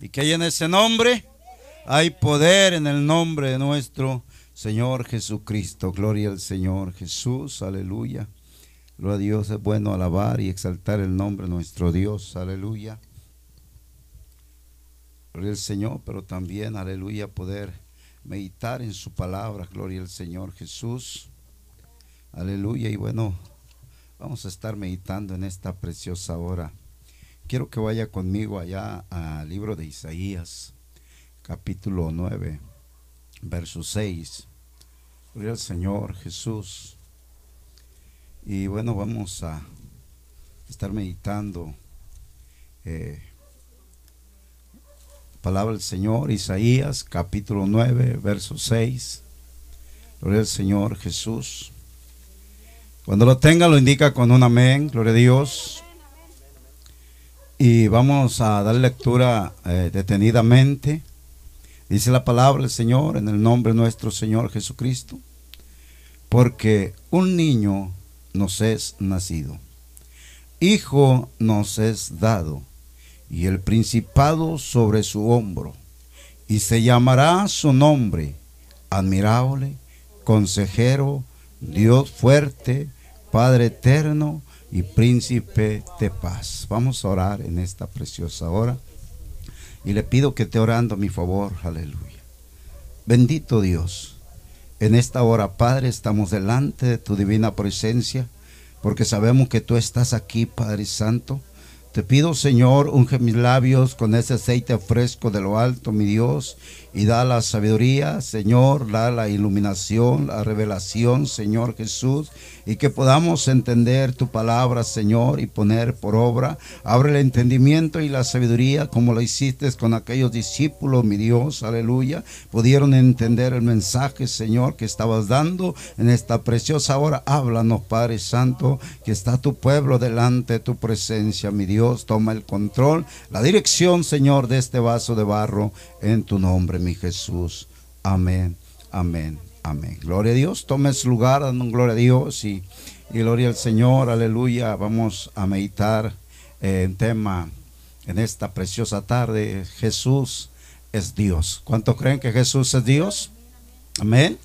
¿Y que hay en ese nombre? Hay poder en el nombre de nuestro Señor Jesucristo. Gloria al Señor Jesús. Aleluya. Gloria a Dios. Es bueno alabar y exaltar el nombre de nuestro Dios. Aleluya. Gloria al Señor, pero también, aleluya, poder meditar en su palabra. Gloria al Señor Jesús. Aleluya. Y bueno, vamos a estar meditando en esta preciosa hora. Quiero que vaya conmigo allá al libro de Isaías, capítulo 9, verso 6. Gloria al Señor Jesús. Y bueno, vamos a estar meditando eh, palabra del Señor, Isaías, capítulo 9, verso 6. Gloria al Señor Jesús. Cuando lo tenga, lo indica con un amén. Gloria a Dios. Y vamos a dar lectura eh, detenidamente. Dice la palabra del Señor en el nombre de nuestro Señor Jesucristo. Porque un niño nos es nacido, hijo nos es dado, y el principado sobre su hombro, y se llamará su nombre, admirable, consejero, Dios fuerte, Padre eterno, y príncipe de paz. Vamos a orar en esta preciosa hora. Y le pido que te orando a mi favor. Aleluya. Bendito Dios. En esta hora, Padre, estamos delante de tu divina presencia, porque sabemos que tú estás aquí, Padre Santo. Te pido, Señor, unge mis labios con ese aceite fresco de lo alto, mi Dios, y da la sabiduría, Señor, da la iluminación, la revelación, Señor Jesús, y que podamos entender tu palabra, Señor, y poner por obra. Abre el entendimiento y la sabiduría como lo hiciste con aquellos discípulos, mi Dios, aleluya. Pudieron entender el mensaje, Señor, que estabas dando en esta preciosa hora. Háblanos, Padre Santo, que está tu pueblo delante de tu presencia, mi Dios. Toma el control, la dirección, Señor, de este vaso de barro en tu nombre, mi Jesús. Amén, amén. Amén. Gloria a Dios. Tome su lugar, dando gloria a Dios y, gloria al Señor. Aleluya. Vamos a meditar en tema en esta preciosa tarde. Jesús es Dios. ¿Cuántos creen que Jesús es Dios? Amén.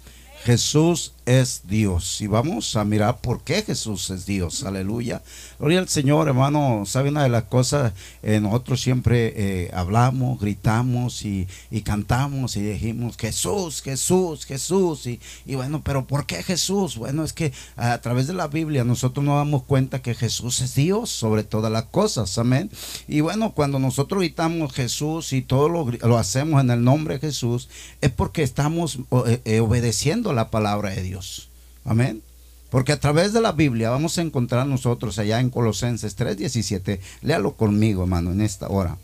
Jesús es Dios. Y vamos a mirar por qué Jesús es Dios. Aleluya. Gloria al Señor, hermano. ¿Sabe una de las cosas? Eh, nosotros siempre eh, hablamos, gritamos y, cantamos y dijimos Jesús, Jesús, Jesús. Y, bueno, pero ¿por qué Jesús? Bueno, es que a través de la Biblia nosotros nos damos cuenta que Jesús es Dios sobre todas las cosas. Amén. Y bueno, cuando nosotros gritamos Jesús y todo lo, lo hacemos en el nombre de Jesús, es porque estamos eh, obedeciendo la palabra de Dios. Amén. Porque a través de la Biblia vamos a encontrar nosotros allá en Colosenses 3:17. Léalo conmigo, hermano, en esta hora.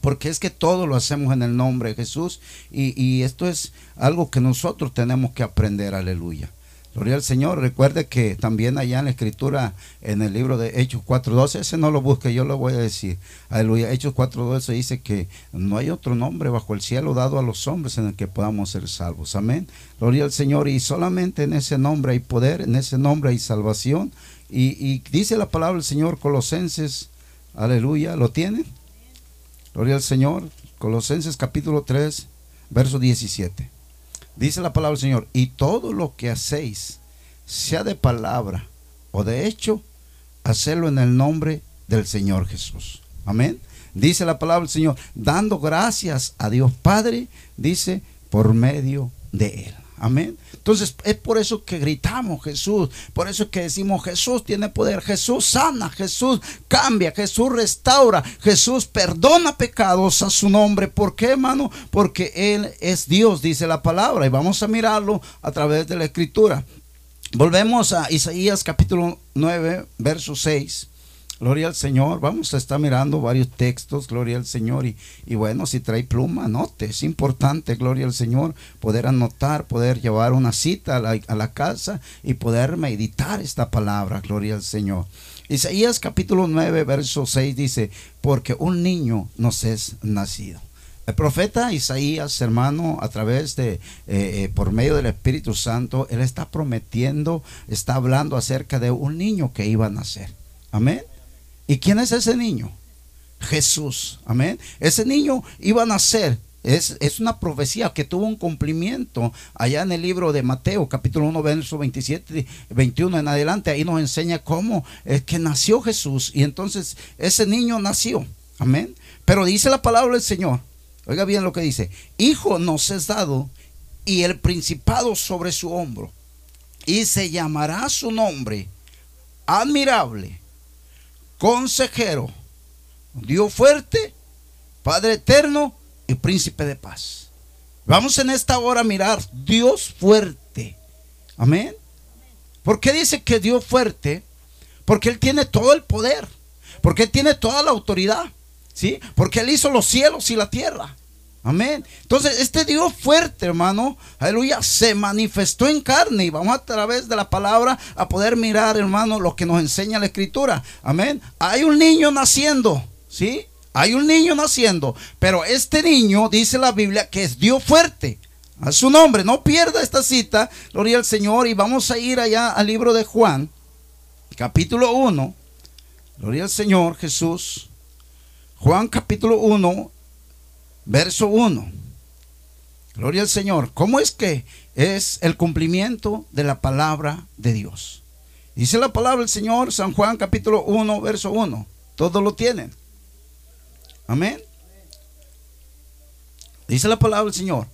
Porque es que todo lo hacemos en el nombre de Jesús y esto es algo que nosotros tenemos que aprender, aleluya. Gloria al Señor. Recuerde que también allá en la escritura, en el libro de Hechos 4.12, ese no lo busque, yo lo voy a decir. Aleluya. Hechos 4.12 dice que no hay otro nombre bajo el cielo dado a los hombres en el que podamos ser salvos. Amén. Gloria al Señor. Y solamente en ese nombre hay poder, en ese nombre hay salvación. Y, y dice la palabra del Señor, Colosenses, aleluya, ¿lo tienen? Gloria al Señor. Colosenses capítulo 3, verso 17. Dice la palabra del Señor, y todo lo que hacéis, sea de palabra o de hecho, hacerlo en el nombre del Señor Jesús. Amén. Dice la palabra del Señor, dando gracias a Dios Padre, dice, por medio de Él. Amén. Entonces es por eso que gritamos Jesús, por eso que decimos Jesús tiene poder, Jesús sana, Jesús cambia, Jesús restaura, Jesús perdona pecados a su nombre. ¿Por qué, hermano? Porque Él es Dios, dice la palabra, y vamos a mirarlo a través de la escritura. Volvemos a Isaías capítulo 9, verso 6. Gloria al Señor. Vamos a estar mirando varios textos, gloria al Señor. Y, y, bueno, si trae pluma, anote. Es importante, gloria al Señor, poder anotar, poder llevar una cita a la, a la casa y poder meditar esta palabra, gloria al Señor. Isaías capítulo 9, verso 6 dice, porque un niño nos es nacido. El profeta Isaías, hermano, a través de, eh, eh, por medio del Espíritu Santo, él está prometiendo, está hablando acerca de un niño que iba a nacer. Amén. ¿Y quién es ese niño? Jesús. Amén. Ese niño iba a nacer. Es, es, una profecía que tuvo un cumplimiento allá en el libro de Mateo, capítulo 1, verso 27, 21 en adelante. Ahí nos enseña cómo es que nació Jesús. Y entonces ese niño nació. Amén. Pero dice la palabra del Señor. Oiga bien lo que dice. Hijo nos es dado y el principado sobre su hombro. Y se llamará su nombre admirable, consejero, Dios fuerte, Padre eterno y príncipe de paz. Vamos en esta hora a mirar Dios fuerte. Amén. ¿Por qué dice que Dios fuerte? Porque Él tiene todo el poder. Porque Él tiene toda la autoridad. ¿Sí? Porque Él hizo los cielos y la tierra. Amén. Entonces, este Dios fuerte, hermano, aleluya, se manifestó en carne y vamos a través de la palabra a poder mirar, hermano, lo que nos enseña la escritura. Amén. Hay un niño naciendo, ¿sí? Hay un niño naciendo, pero este niño, dice la Biblia, que es Dios fuerte. A su nombre, no pierda esta cita, gloria al Señor, y vamos a ir allá al libro de Juan, capítulo 1. Gloria al Señor Jesús. Juan capítulo 1, verso 1. Gloria al Señor. ¿Cómo es que es el cumplimiento de la palabra de Dios? Dice la palabra del Señor, San Juan capítulo 1, verso 1. Todos lo tienen. Amén. Dice la palabra del Señor.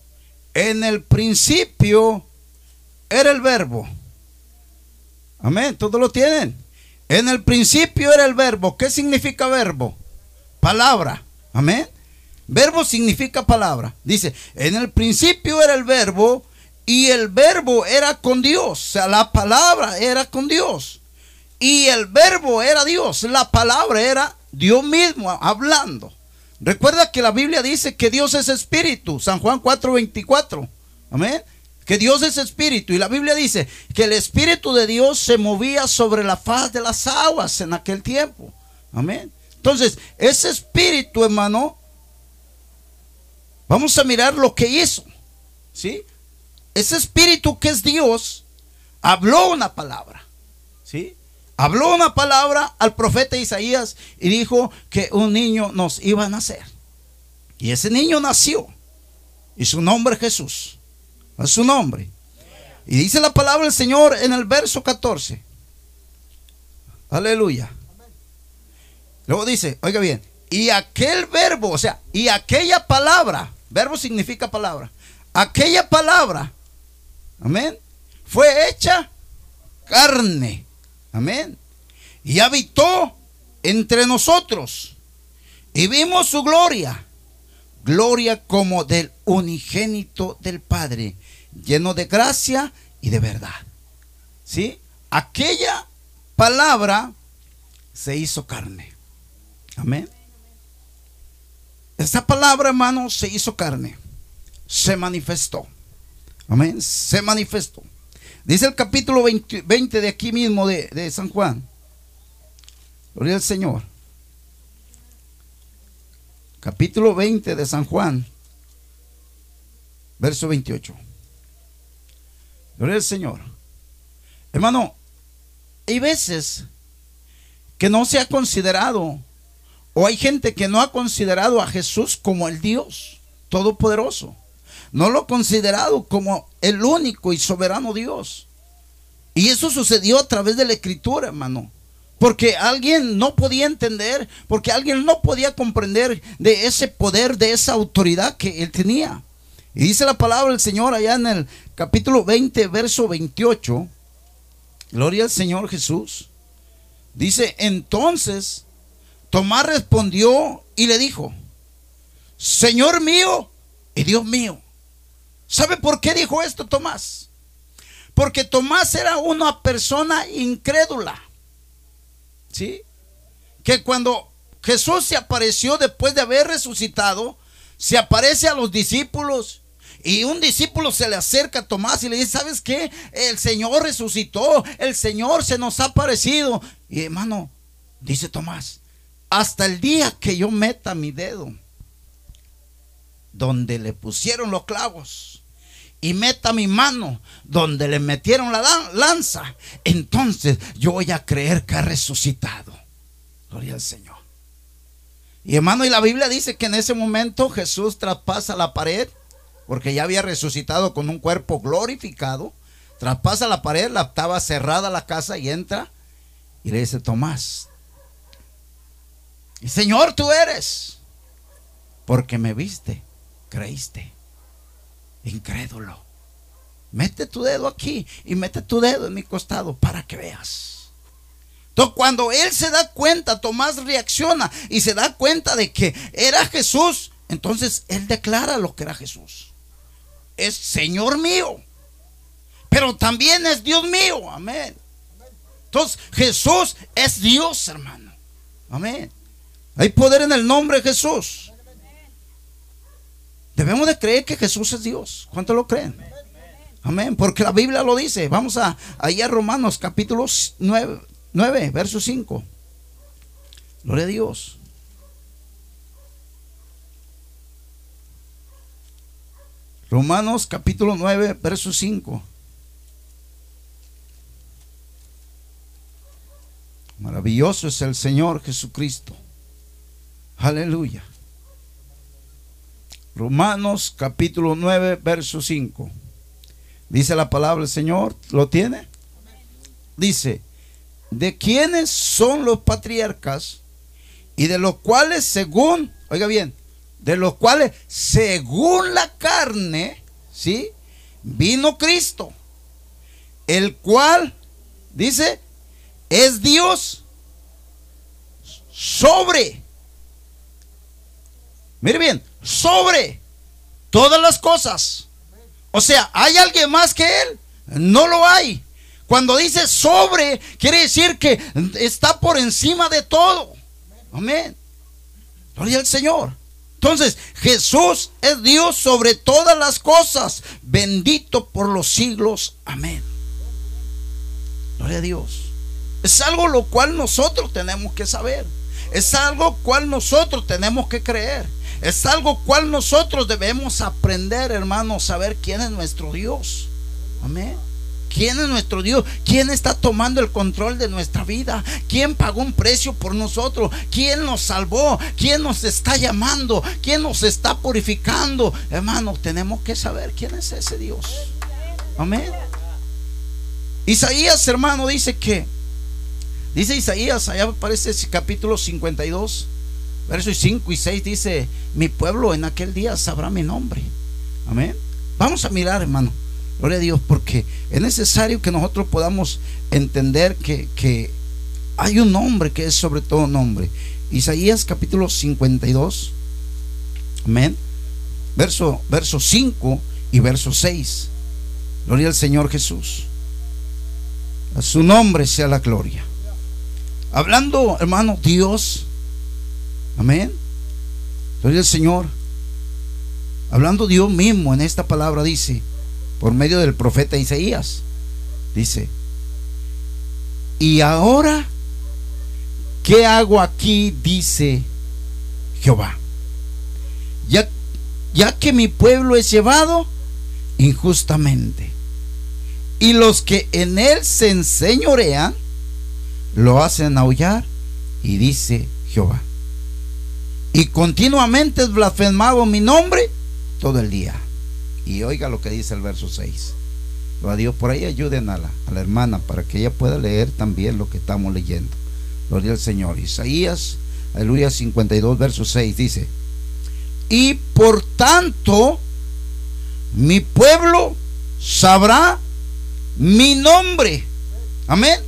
En el principio era el verbo. Amén. Todos lo tienen. En el principio era el verbo. ¿Qué significa verbo? Palabra. Amén. Verbo significa palabra. Dice, en el principio era el verbo y el verbo era con Dios. O sea, la palabra era con Dios. Y el verbo era Dios. La palabra era Dios mismo hablando. Recuerda que la Biblia dice que Dios es espíritu. San Juan 4:24. Amén. Que Dios es espíritu. Y la Biblia dice que el espíritu de Dios se movía sobre la faz de las aguas en aquel tiempo. Amén. Entonces, ese espíritu, hermano, Vamos a mirar lo que hizo. ¿Sí? Ese espíritu que es Dios habló una palabra. ¿Sí? Habló una palabra al profeta Isaías y dijo que un niño nos iba a nacer. Y ese niño nació. Y su nombre es Jesús. Es su nombre. Y dice la palabra del Señor en el verso 14. Aleluya. Luego dice, oiga bien, y aquel verbo, o sea, y aquella palabra Verbo significa palabra. Aquella palabra, amén, fue hecha carne. Amén. Y habitó entre nosotros. Y vimos su gloria. Gloria como del unigénito del Padre, lleno de gracia y de verdad. ¿Sí? Aquella palabra se hizo carne. Amén. Esta palabra, hermano, se hizo carne. Se manifestó. Amén. Se manifestó. Dice el capítulo 20, de aquí mismo de, de San Juan. Gloria al Señor. Capítulo 20 de San Juan. Verso 28. Gloria al Señor. Hermano, hay veces que no se ha considerado o hay gente que no ha considerado a Jesús como el Dios Todopoderoso. No lo ha considerado como el único y soberano Dios. Y eso sucedió a través de la escritura, hermano. Porque alguien no podía entender, porque alguien no podía comprender de ese poder, de esa autoridad que él tenía. Y dice la palabra del Señor allá en el capítulo 20, verso 28. Gloria al Señor Jesús. Dice, entonces Tomás respondió y le dijo, Señor mío y Dios mío. ¿Sabe por qué dijo esto Tomás? Porque Tomás era una persona incrédula. ¿Sí? Que cuando Jesús se apareció después de haber resucitado, se aparece a los discípulos y un discípulo se le acerca a Tomás y le dice, ¿sabes qué? El Señor resucitó, el Señor se nos ha aparecido. Y hermano, dice Tomás, hasta el día que yo meta mi dedo donde le pusieron los clavos y meta mi mano donde le metieron la lanza, entonces yo voy a creer que ha resucitado. Gloria al Señor. Y hermano, y la Biblia dice que en ese momento Jesús traspasa la pared, porque ya había resucitado con un cuerpo glorificado. Traspasa la pared, la, estaba cerrada la casa y entra y le dice, Tomás, Señor, tú eres, porque me viste, creíste, incrédulo. Mete tu dedo aquí y mete tu dedo en mi costado para que veas. Entonces, cuando él se da cuenta, Tomás reacciona y se da cuenta de que era Jesús, entonces él declara lo que era Jesús. Es Señor mío, pero también es Dios mío. Amén. Entonces, Jesús es Dios, hermano. Amén. Hay poder en el nombre de Jesús. Debemos de creer que Jesús es Dios. ¿Cuánto lo creen? Amén. Porque la Biblia lo dice. Vamos a allá a Romanos capítulo 9, 9, verso 5. Gloria a Dios. Romanos capítulo 9, verso 5. Maravilloso es el Señor Jesucristo. Aleluya. Romanos capítulo 9, verso 5. Dice la palabra del Señor, ¿lo tiene? Dice, de quiénes son los patriarcas y de los cuales según, oiga bien, de los cuales según la carne, ¿sí? Vino Cristo, el cual, dice, es Dios sobre, mire bien, sobre todas las cosas. O sea, ¿hay alguien más que Él? No lo hay. Cuando dice sobre, quiere decir que está por encima de todo. Amén. Gloria al Señor. Entonces, Jesús es Dios sobre todas las cosas, bendito por los siglos. Amén. Gloria a Dios. Es algo lo cual nosotros tenemos que saber. Es algo cual nosotros tenemos que creer. Es algo cual nosotros debemos aprender, hermanos, saber quién es nuestro Dios. Amén. ¿Quién es nuestro Dios? ¿Quién está tomando el control de nuestra vida? ¿Quién pagó un precio por nosotros? ¿Quién nos salvó? ¿Quién nos está llamando? ¿Quién nos está purificando? Hermano, tenemos que saber quién es ese Dios. Amén. Isaías, hermano, dice que, dice Isaías, allá aparece ese capítulo 52, versos 5 y 6, dice, mi pueblo en aquel día sabrá mi nombre. Amén. Vamos a mirar, hermano. Gloria a Dios, porque es necesario que nosotros podamos entender que, hay un nombre que es sobre todo nombre. Isaías capítulo 52, amén, verso, verso 5 y verso 6. Gloria al Señor Jesús. A su nombre sea la gloria. Hablando, hermano, Dios, amén. Gloria al Señor. Hablando Dios mismo en esta palabra dice, por medio del profeta Isaías. Dice, y ahora, ¿qué hago aquí? Dice Jehová. Ya, ya que mi pueblo es llevado injustamente, y los que en él se enseñorean, lo hacen aullar, y dice Jehová. Y continuamente es blasfemado mi nombre todo el día. Y oiga lo que dice el verso 6. Lo a Dios, por ahí ayuden a la, a la hermana para que ella pueda leer también lo que estamos leyendo. Gloria al Señor. Isaías, aleluya 52, verso 6 dice, y por tanto mi pueblo sabrá mi nombre. Amén.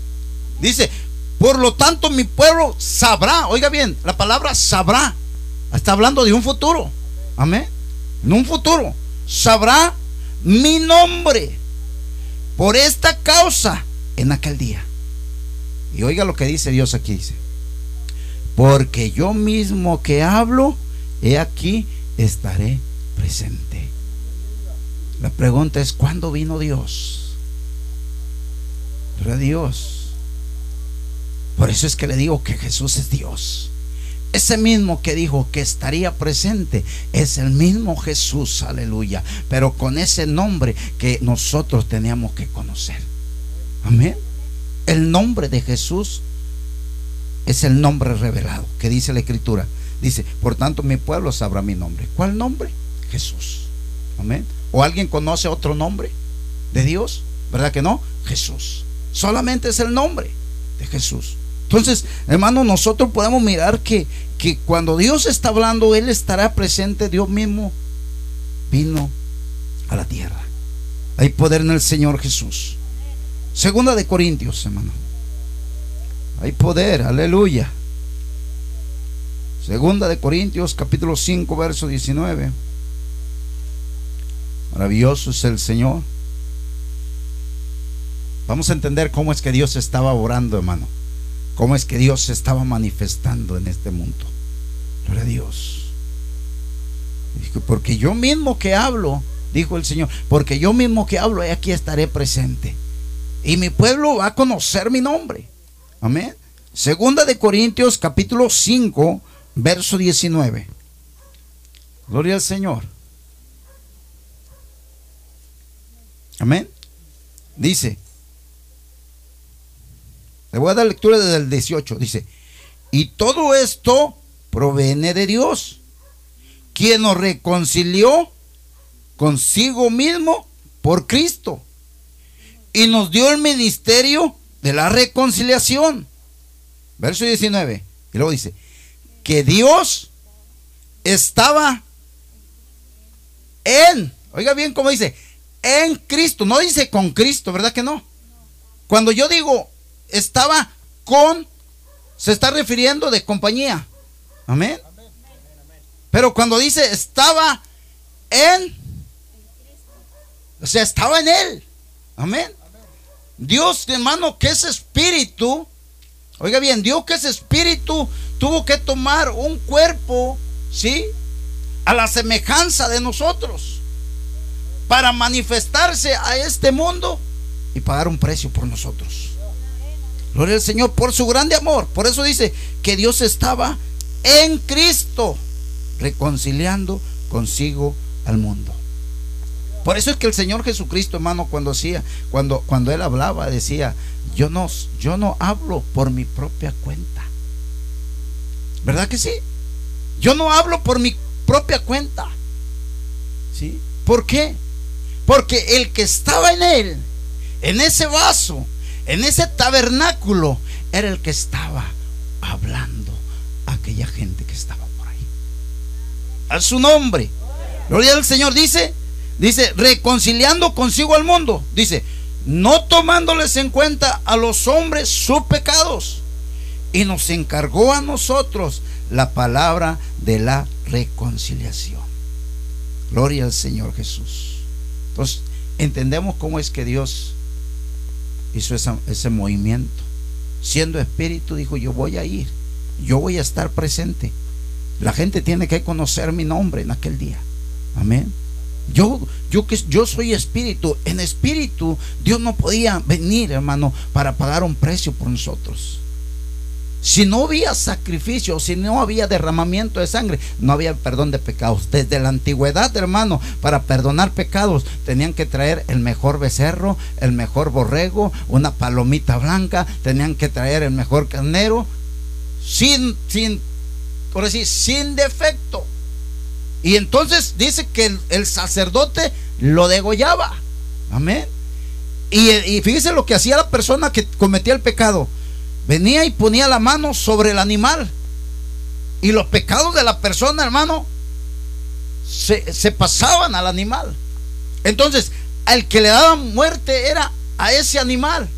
Dice, por lo tanto mi pueblo sabrá, oiga bien, la palabra sabrá, está hablando de un futuro. Amén. En un futuro sabrá mi nombre por esta causa en aquel día. Y oiga lo que dice Dios aquí, dice, porque yo mismo que hablo, he aquí, estaré presente. La pregunta es, ¿cuándo vino Dios? Pero Dios. Por eso es que le digo que Jesús es Dios. Ese mismo que dijo que estaría presente es el mismo Jesús, aleluya. Pero con ese nombre que nosotros teníamos que conocer. Amén. El nombre de Jesús es el nombre revelado, que dice la Escritura. Dice, por tanto mi pueblo sabrá mi nombre. ¿Cuál nombre? Jesús. Amén. ¿O alguien conoce otro nombre de Dios? ¿Verdad que no? Jesús. Solamente es el nombre de Jesús. Entonces, hermano, nosotros podemos mirar que, que cuando Dios está hablando, Él estará presente. Dios mismo vino a la tierra. Hay poder en el Señor Jesús. Segunda de Corintios, hermano. Hay poder, aleluya. Segunda de Corintios, capítulo 5, verso 19. Maravilloso es el Señor. Vamos a entender cómo es que Dios estaba orando, hermano. Cómo es que Dios se estaba manifestando en este mundo. Gloria a Dios. Porque yo mismo que hablo, dijo el Señor, porque yo mismo que hablo, aquí estaré presente. Y mi pueblo va a conocer mi nombre. Amén. Segunda de Corintios capítulo 5, verso 19. Gloria al Señor. Amén. Dice, le voy a dar lectura desde el 18. Dice, y todo esto proviene de Dios, quien nos reconcilió consigo mismo por Cristo y nos dio el ministerio de la reconciliación. Verso 19. Y luego dice, que Dios estaba en, oiga bien cómo dice, en Cristo, no dice con Cristo, ¿verdad que no? Cuando yo digo estaba con, se está refiriendo de compañía. Amén. Pero cuando dice estaba en, o sea, estaba en él. Amén. Dios, hermano, que es espíritu, oiga bien, Dios que es espíritu, tuvo que tomar un cuerpo, ¿sí? A la semejanza de nosotros, para manifestarse a este mundo y pagar un precio por nosotros. Gloria al Señor por su grande amor. Por eso dice que Dios estaba en Cristo, reconciliando consigo al mundo. Por eso es que el Señor Jesucristo, hermano, cuando hacía, cuando, cuando él hablaba, decía, yo no, yo no hablo por mi propia cuenta. ¿Verdad que sí? Yo no hablo por mi propia cuenta. ¿Sí? ¿Por qué? Porque el que estaba en él, en ese vaso, en ese tabernáculo, era el que estaba hablando a aquella gente que estaba por ahí. A su nombre. Gloria al Señor. Dice, dice, reconciliando consigo al mundo. Dice, no tomándoles en cuenta a los hombres sus pecados. Y nos encargó a nosotros la palabra de la reconciliación. Gloria al Señor Jesús. Entonces, entendemos cómo es que Dios hizo ese movimiento. Siendo espíritu, dijo, yo voy a ir, yo voy a estar presente. La gente tiene que conocer mi nombre en aquel día. Amén. Yo, yo que yo soy espíritu, en espíritu Dios no podía venir, hermano, para pagar un precio por nosotros. Si no había sacrificio, si no había derramamiento de sangre, no había perdón de pecados. Desde la antigüedad, hermano, para perdonar pecados, tenían que traer el mejor becerro, el mejor borrego, una palomita blanca, tenían que traer el mejor carnero, sin, sin, por decir, sin defecto. Y entonces dice que el, el sacerdote lo degollaba. Amén. Y, y fíjese lo que hacía la persona que cometía el pecado venía y ponía la mano sobre el animal. Y los pecados de la persona, hermano, se, pasaban al animal. Entonces, al que le daban muerte era a ese animal.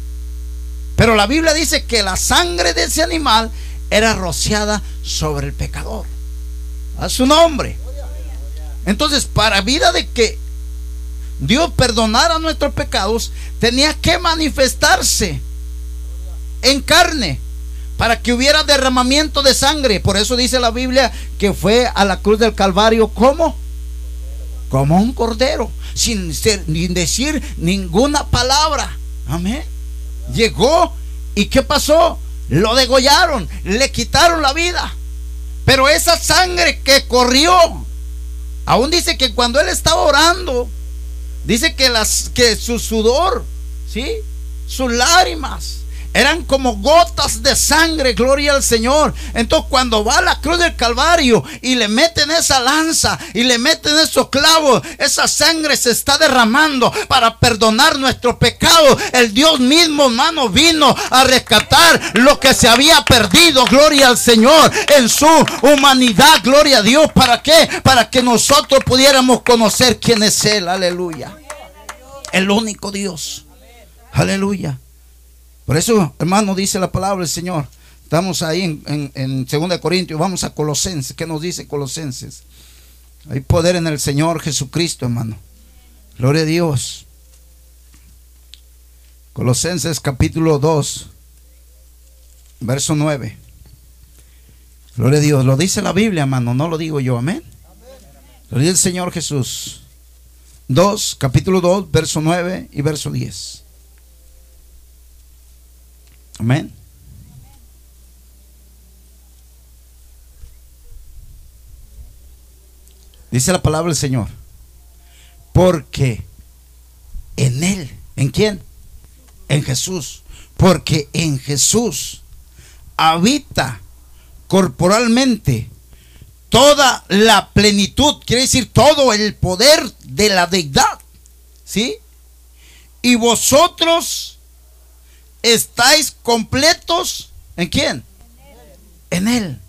Pero la Biblia dice que la sangre de ese animal era rociada sobre el pecador. A su nombre. Entonces, para vida de que Dios perdonara nuestros pecados, tenía que manifestarse en carne para que hubiera derramamiento de sangre. Por eso dice la Biblia que fue a la cruz del Calvario como como un cordero, sin, ser, decir ninguna palabra. Amén. Llegó y ¿qué pasó? Lo degollaron, le quitaron la vida. Pero esa sangre que corrió, aún dice que cuando él estaba orando, dice que, las, que su sudor, ¿sí? Sus lágrimas, eran como gotas de sangre, gloria al Señor. Entonces cuando va a la cruz del Calvario y le meten esa lanza y le meten esos clavos, esa sangre se está derramando para perdonar nuestro pecado. El Dios mismo, hermano, vino a rescatar lo que se había perdido, gloria al Señor, en su humanidad, gloria a Dios. ¿Para qué? Para que nosotros pudiéramos conocer quién es Él, aleluya. El único Dios, aleluya. Por eso, hermano, dice la palabra del Señor. Estamos ahí en, en, 2 Corintios, vamos a Colosenses. ¿Qué nos dice Colosenses? Hay poder en el Señor Jesucristo, hermano. Gloria a Dios. Colosenses capítulo 2, verso 9. Gloria a Dios. Lo dice la Biblia, hermano, no lo digo yo. Amén. Gloria al Señor Jesús. 2, capítulo 2, verso 9 y verso 10. Amén. Dice la palabra del Señor. Porque en Él, ¿en quién? En Jesús. Porque en Jesús habita corporalmente toda la plenitud, quiere decir todo el poder de la deidad. ¿Sí? Y vosotros estáis completos en quién? En Él.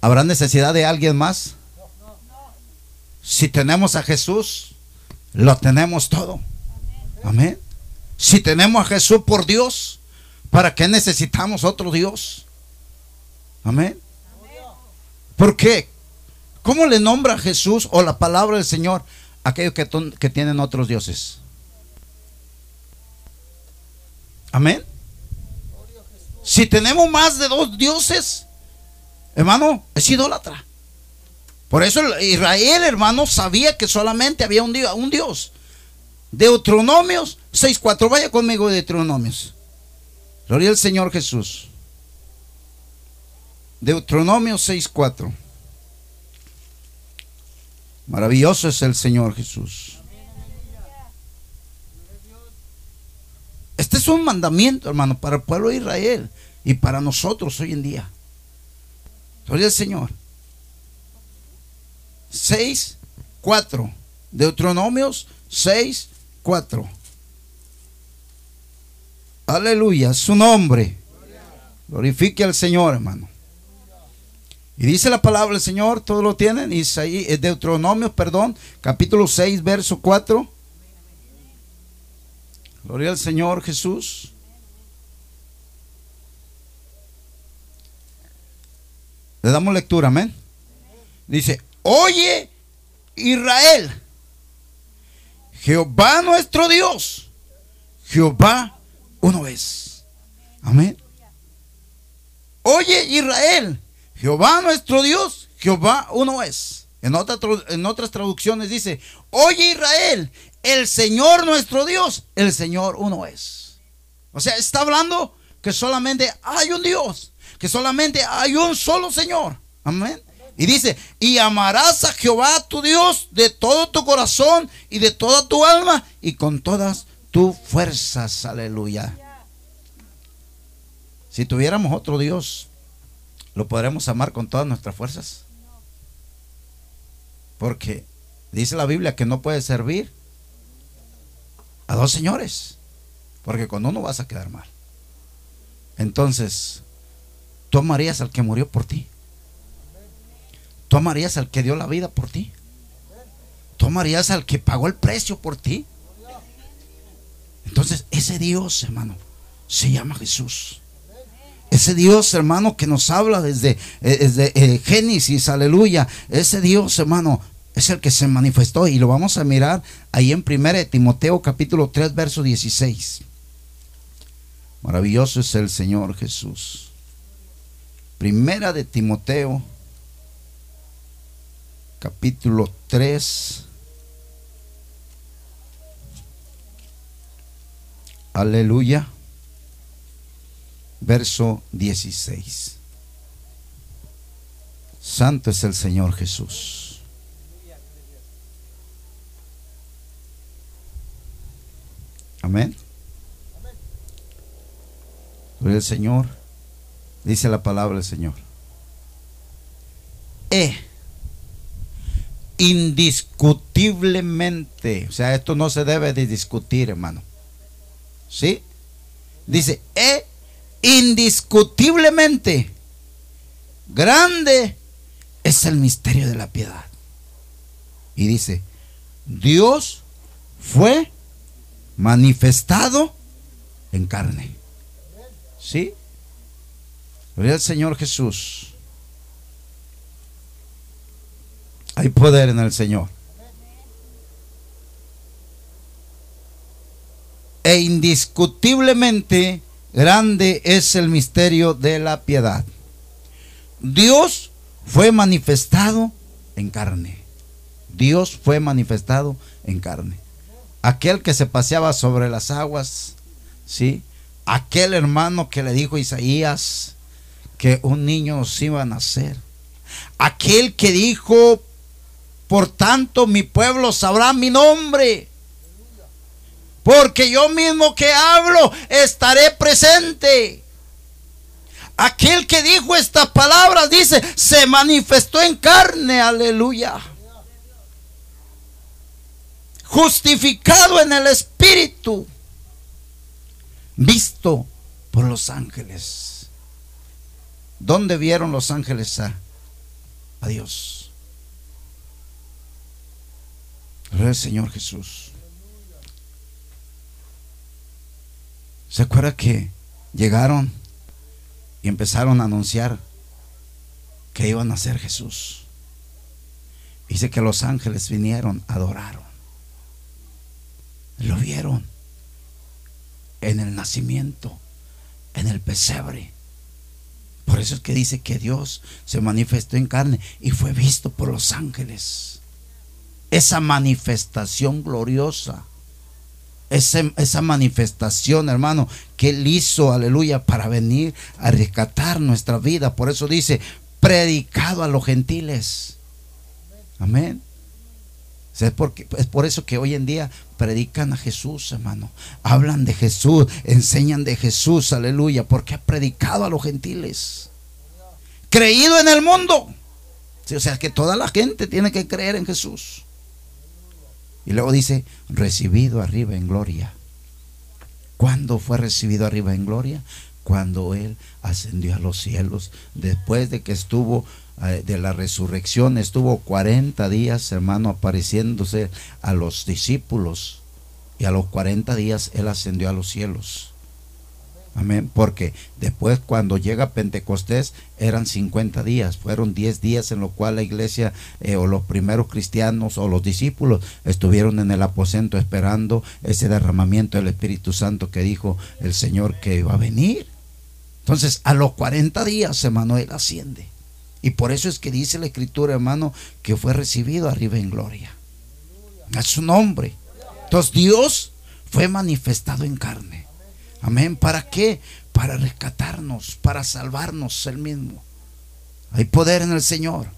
¿Habrá necesidad de alguien más? Si tenemos a Jesús, lo tenemos todo. Amén. Si tenemos a Jesús por Dios, ¿para qué necesitamos otro Dios? Amén. ¿Por qué? ¿Cómo le nombra a Jesús o la palabra del Señor a aquellos que, que tienen otros dioses? Amén. Si tenemos más de dos dioses, hermano, es idólatra. Por eso Israel, hermano, sabía que solamente había un Dios. Un Dios. Deuteronomios 6.4. Vaya conmigo, Deuteronomios. Gloria al Señor Jesús. Deuteronomios 6.4. Maravilloso es el Señor Jesús. Este es un mandamiento, hermano, para el pueblo de Israel y para nosotros hoy en día. Gloria al Señor. 6, 4. Deuteronomios 6, 4. Aleluya, su nombre. Glorifique al Señor, hermano. Y dice la palabra del Señor, todos lo tienen. Isaí, Deuteronomios, perdón, capítulo 6, verso 4. Gloria al Señor Jesús. Le damos lectura, amén. Dice, oye Israel, Jehová nuestro Dios, Jehová uno es. Amén. Oye Israel, Jehová nuestro Dios, Jehová uno es. En, en otras traducciones dice, oye Israel, el Señor nuestro Dios, el Señor uno es. O sea, está hablando que solamente hay un Dios, que solamente hay un solo Señor. Amén. Y dice, y amarás a Jehová tu Dios de todo tu corazón y de toda tu alma y con todas tus fuerzas. Aleluya. Si tuviéramos otro Dios, ¿lo podremos amar con todas nuestras fuerzas? Porque dice la Biblia que no puede servir a dos señores, porque con uno vas a quedar mal. Entonces, tú amarías al que murió por ti. Tú amarías al que dio la vida por ti. Tú amarías al que pagó el precio por ti. Entonces, ese Dios, hermano, se llama Jesús. Ese Dios, hermano, que nos habla desde, eh, desde eh, Génesis, aleluya. Ese Dios, hermano, es el que se manifestó y lo vamos a mirar ahí en 1 Timoteo capítulo 3 verso 16. Maravilloso es el Señor Jesús. Primera de Timoteo capítulo 3 Aleluya. Verso 16. Santo es el Señor Jesús. Amén. Al Señor. Dice la palabra del Señor. E indiscutiblemente, o sea, esto no se debe de discutir, hermano. ¿Sí? Dice, e indiscutiblemente grande es el misterio de la piedad. Y dice, Dios fue manifestado en carne. ¿Sí? Gloria al Señor Jesús. Hay poder en el Señor. E indiscutiblemente grande es el misterio de la piedad. Dios fue manifestado en carne. Dios fue manifestado en carne. Aquel que se paseaba sobre las aguas, ¿sí? Aquel hermano que le dijo a Isaías que un niño se iba a nacer. Aquel que dijo, por tanto mi pueblo sabrá mi nombre. Porque yo mismo que hablo estaré presente. Aquel que dijo estas palabras dice, se manifestó en carne, aleluya. Justificado en el Espíritu, visto por los ángeles. ¿Dónde vieron los ángeles a, a Dios? El Señor Jesús. ¿Se acuerda que llegaron y empezaron a anunciar que iban a ser Jesús. Dice que los ángeles vinieron, adoraron. Lo vieron en el nacimiento, en el pesebre. Por eso es que dice que Dios se manifestó en carne y fue visto por los ángeles. Esa manifestación gloriosa esa manifestación, hermano, que Él hizo, aleluya, para venir a rescatar nuestra vida. Por eso dice, predicado a los gentiles. Amén. Es, por eso que hoy en día predican a Jesús, hermano. Hablan de Jesús, enseñan de Jesús, aleluya, porque ha predicado a los gentiles. Creído en el mundo. o sea que toda la gente tiene que creer en Jesús. Y luego dice, recibido arriba en gloria. ¿Cuándo fue recibido arriba en gloria? Cuando Él ascendió a los cielos, después de que estuvo de la resurrección, estuvo 40 días, hermano, apareciéndose a los discípulos. Y a los 40 días Él ascendió a los cielos. Amén. Porque después cuando llega Pentecostés eran 50 días, fueron 10 días en los cuales la iglesia eh, o los primeros cristianos o los discípulos estuvieron en el aposento esperando ese derramamiento del Espíritu Santo que dijo el Señor que iba a venir. Entonces a los 40 días Emanuel asciende. Y por eso es que dice la escritura, hermano, que fue recibido arriba en gloria. A su nombre. Entonces Dios fue manifestado en carne. Amén. ¿Para qué? Para rescatarnos, para salvarnos el mismo. Hay poder en el Señor.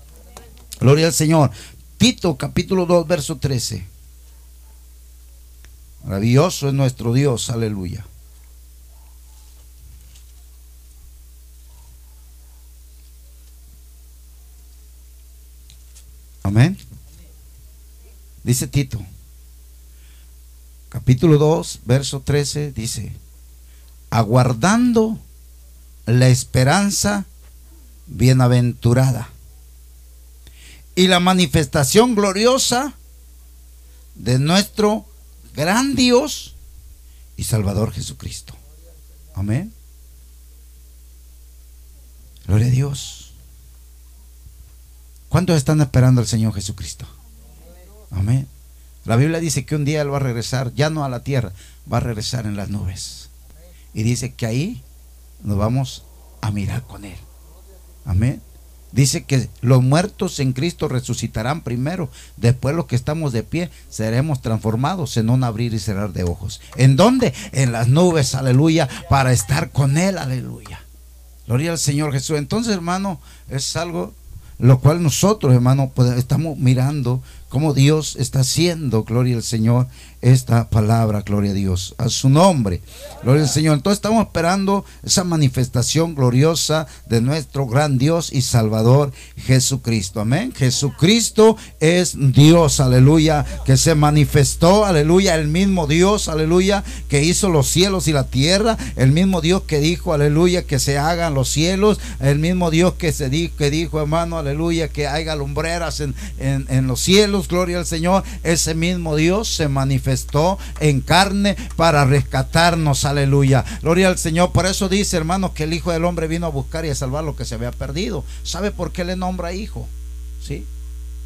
Gloria al Señor. Tito capítulo 2, verso 13. Maravilloso es nuestro Dios, aleluya. Amén. Dice Tito, capítulo 2, verso 13, dice, aguardando la esperanza bienaventurada y la manifestación gloriosa de nuestro gran Dios y Salvador Jesucristo. Amén. Gloria a Dios. ¿Cuántos están esperando al Señor Jesucristo? Amén. La Biblia dice que un día Él va a regresar, ya no a la tierra, va a regresar en las nubes. Y dice que ahí nos vamos a mirar con Él. Amén. Dice que los muertos en Cristo resucitarán primero. Después los que estamos de pie seremos transformados en un abrir y cerrar de ojos. ¿En dónde? En las nubes, aleluya, para estar con Él, aleluya. Gloria al Señor Jesús. Entonces, hermano, es algo lo cual nosotros, hermano, estamos mirando cómo Dios está haciendo, gloria al Señor, esta palabra, gloria a Dios, a su nombre, gloria al Señor. Entonces estamos esperando esa manifestación gloriosa de nuestro gran Dios y Salvador Jesucristo, amén. Jesucristo es Dios, aleluya, que se manifestó, aleluya, el mismo Dios, aleluya, que hizo los cielos y la tierra, el mismo Dios que dijo, aleluya, que se hagan los cielos, el mismo Dios que, se dijo, que dijo, hermano, aleluya, que haya lumbreras en, en los cielos, gloria al Señor, ese mismo Dios se manifestó en carne para rescatarnos, aleluya. Gloria al Señor. Por eso dice, hermanos, que el Hijo del Hombre vino a buscar y a salvar lo que se había perdido. ¿Sabe por qué le nombra hijo? ¿Sí?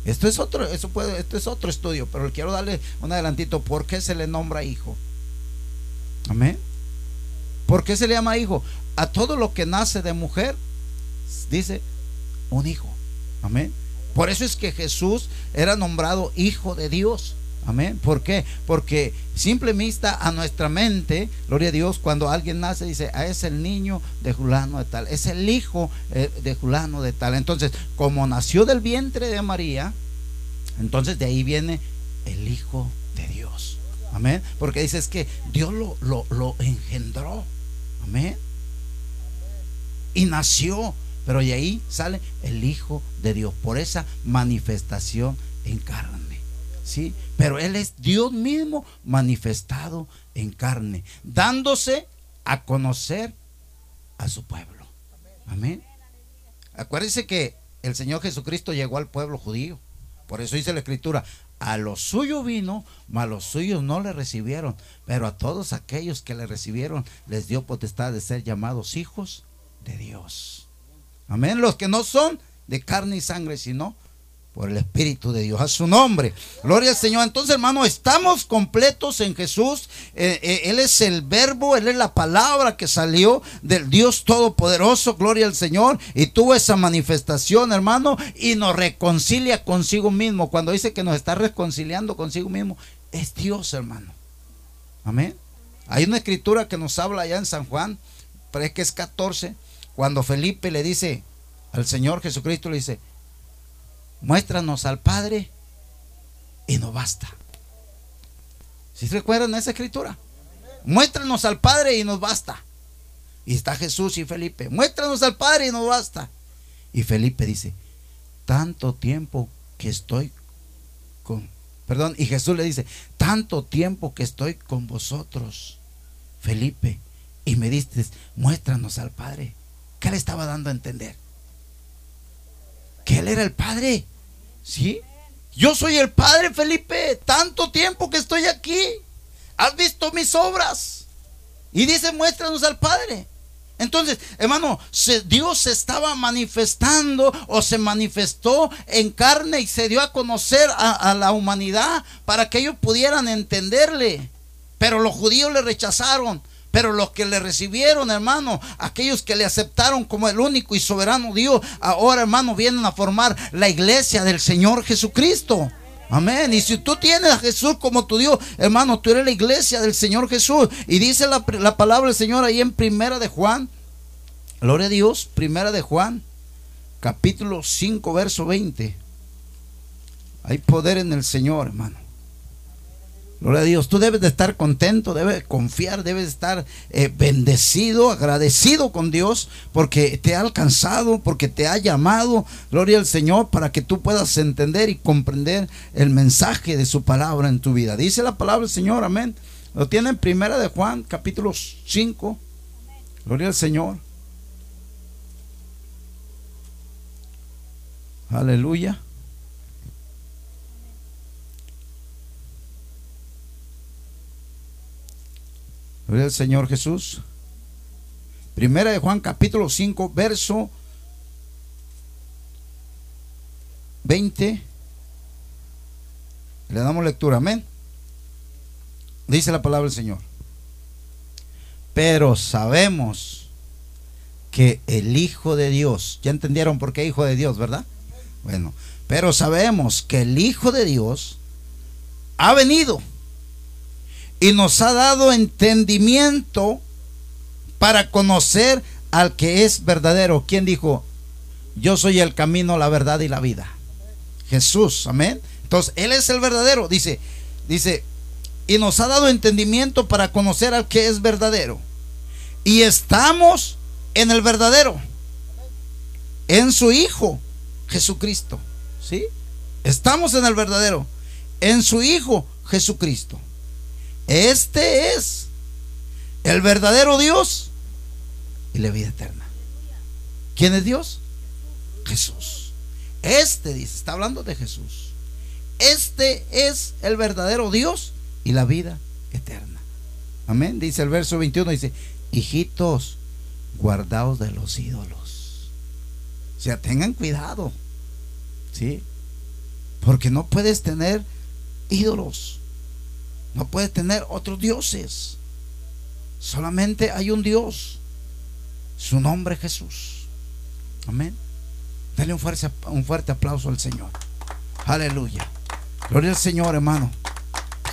Esto es otro, eso puede, esto es otro estudio, pero quiero darle un adelantito. ¿Por qué se le nombra hijo? Amén. ¿Por qué se le llama hijo? A todo lo que nace de mujer, dice un hijo. Amén. Por eso es que Jesús era nombrado hijo de Dios. Amén. ¿Por qué? Porque simple vista a nuestra mente, gloria a Dios, cuando alguien nace, dice, ah, es el niño de Julano de tal, es el hijo eh, de Julano de tal. Entonces, como nació del vientre de María, entonces de ahí viene el hijo de Dios. Amén. Porque dice es que Dios lo, lo, lo engendró. Amén. Y nació. Pero de ahí sale el Hijo de Dios por esa manifestación en carne. ¿Sí? Pero Él es Dios mismo manifestado en carne, dándose a conocer a su pueblo. Amén. Acuérdense que el Señor Jesucristo llegó al pueblo judío. Por eso dice la Escritura, a los suyos vino, mas los suyos no le recibieron. Pero a todos aquellos que le recibieron les dio potestad de ser llamados hijos de Dios. Amén. Los que no son de carne y sangre, sino por el Espíritu de Dios, a su nombre. Gloria al Señor. Entonces, hermano, estamos completos en Jesús. Eh, eh, él es el verbo, Él es la palabra que salió del Dios Todopoderoso. Gloria al Señor. Y tuvo esa manifestación, hermano, y nos reconcilia consigo mismo. Cuando dice que nos está reconciliando consigo mismo, es Dios, hermano. Amén. Hay una escritura que nos habla allá en San Juan, pero es que es 14, cuando Felipe le dice al Señor Jesucristo, le dice, muéstranos al Padre y no basta. ¿Sí recuerdan esa escritura? Muéstranos al Padre y nos basta. Y está Jesús y Felipe. Muéstranos al Padre y nos basta. Y Felipe dice, tanto tiempo que estoy con... Perdón, y Jesús le dice, tanto tiempo que estoy con vosotros, Felipe, y me diste, muéstranos al Padre. ¿Qué le estaba dando a entender? Que Él era el Padre. ¿Sí? Yo soy el Padre Felipe, tanto tiempo que estoy aquí. Has visto mis obras. Y dice, muéstranos al Padre. Entonces, hermano, Dios se estaba manifestando o se manifestó en carne y se dio a conocer a, a la humanidad para que ellos pudieran entenderle. Pero los judíos le rechazaron. Pero los que le recibieron, hermano, aquellos que le aceptaron como el único y soberano Dios, ahora, hermano, vienen a formar la iglesia del Señor Jesucristo. Amén. Y si tú tienes a Jesús como tu Dios, hermano, tú eres la iglesia del Señor Jesús. Y dice la, la palabra del Señor ahí en Primera de Juan. Gloria a Dios, Primera de Juan, capítulo 5, verso 20. Hay poder en el Señor, hermano. Gloria a Dios, tú debes de estar contento, debes confiar, debes estar eh, bendecido, agradecido con Dios porque te ha alcanzado, porque te ha llamado, gloria al Señor, para que tú puedas entender y comprender el mensaje de su palabra en tu vida. Dice la palabra del Señor, amén. Lo tiene en primera de Juan, capítulo 5. Gloria al Señor. Aleluya. Gloria al Señor Jesús. Primera de Juan capítulo 5, verso 20. Le damos lectura, amén. Dice la palabra del Señor. Pero sabemos que el Hijo de Dios, ya entendieron por qué Hijo de Dios, ¿verdad? Bueno, pero sabemos que el Hijo de Dios ha venido y nos ha dado entendimiento para conocer al que es verdadero. ¿Quién dijo? Yo soy el camino, la verdad y la vida. Jesús, amén. Entonces, Él es el verdadero. Dice, dice, y nos ha dado entendimiento para conocer al que es verdadero. Y estamos en el verdadero, en su Hijo Jesucristo. ¿Sí? Estamos en el verdadero, en su Hijo Jesucristo. Este es el verdadero Dios y la vida eterna. ¿Quién es Dios? Jesús. Este dice, está hablando de Jesús. Este es el verdadero Dios y la vida eterna. Amén. Dice el verso 21, dice, hijitos, guardaos de los ídolos. O sea, tengan cuidado. ¿Sí? Porque no puedes tener ídolos. No puedes tener otros dioses. Solamente hay un Dios. Su nombre es Jesús. Amén. Dale un fuerte, un fuerte aplauso al Señor. Aleluya. Gloria al Señor, hermano.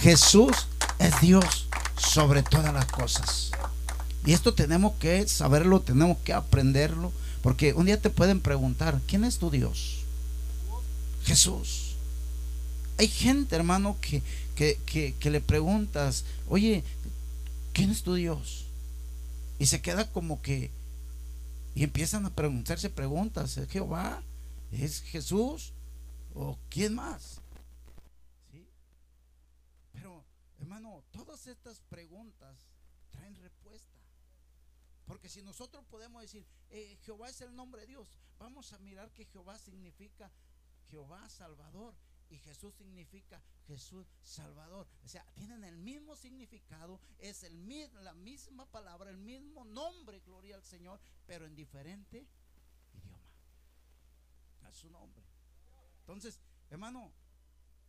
Jesús es Dios sobre todas las cosas. Y esto tenemos que saberlo, tenemos que aprenderlo. Porque un día te pueden preguntar, ¿quién es tu Dios? Jesús. Hay gente, hermano, que, que, le preguntas, oye, ¿quién es tu Dios? Y se queda como que, y empiezan a preguntarse preguntas, ¿es Jehová? ¿Es Jesús? ¿O quién más? Pero, hermano, todas estas preguntas traen respuesta. Porque si nosotros podemos decir, eh, Jehová es el nombre de Dios, vamos a mirar que Jehová significa Jehová Salvador y Jesús significa Jesús Salvador. O sea, tienen el mismo significado, es el, la misma palabra, el mismo nombre, gloria al Señor, pero en diferente idioma. Es su nombre. Entonces, hermano,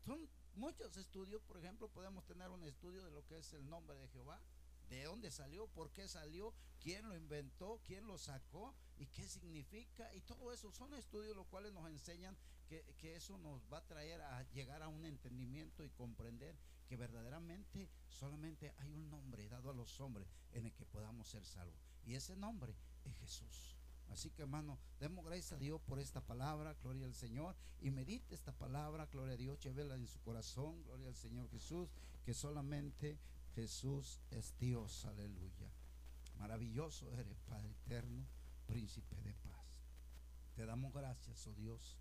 son muchos estudios, por ejemplo, podemos tener un estudio de lo que es el nombre de Jehová, de dónde salió, por qué salió, quién lo inventó, quién lo sacó y qué significa. Y todo eso son estudios los cuales nos enseñan que, eso nos va a traer a llegar a un entendimiento y comprender que verdaderamente solamente hay un nombre dado a los hombres en el que podamos ser salvos. Y ese nombre es Jesús. Así que hermano, demos gracias a Dios por esta palabra, gloria al Señor, y medite esta palabra, gloria a Dios, llévela en su corazón, gloria al Señor Jesús, que solamente Jesús es Dios, aleluya. Maravilloso eres, Padre eterno, príncipe de paz. Te damos gracias, oh Dios,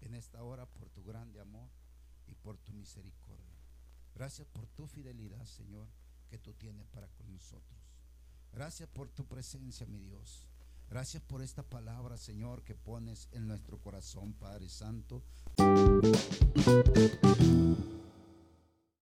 en esta hora por tu grande amor y por tu misericordia. Gracias por tu fidelidad, Señor, que tú tienes para con nosotros. Gracias por tu presencia, mi Dios. Gracias por esta palabra, Señor, que pones en nuestro corazón, Padre Santo.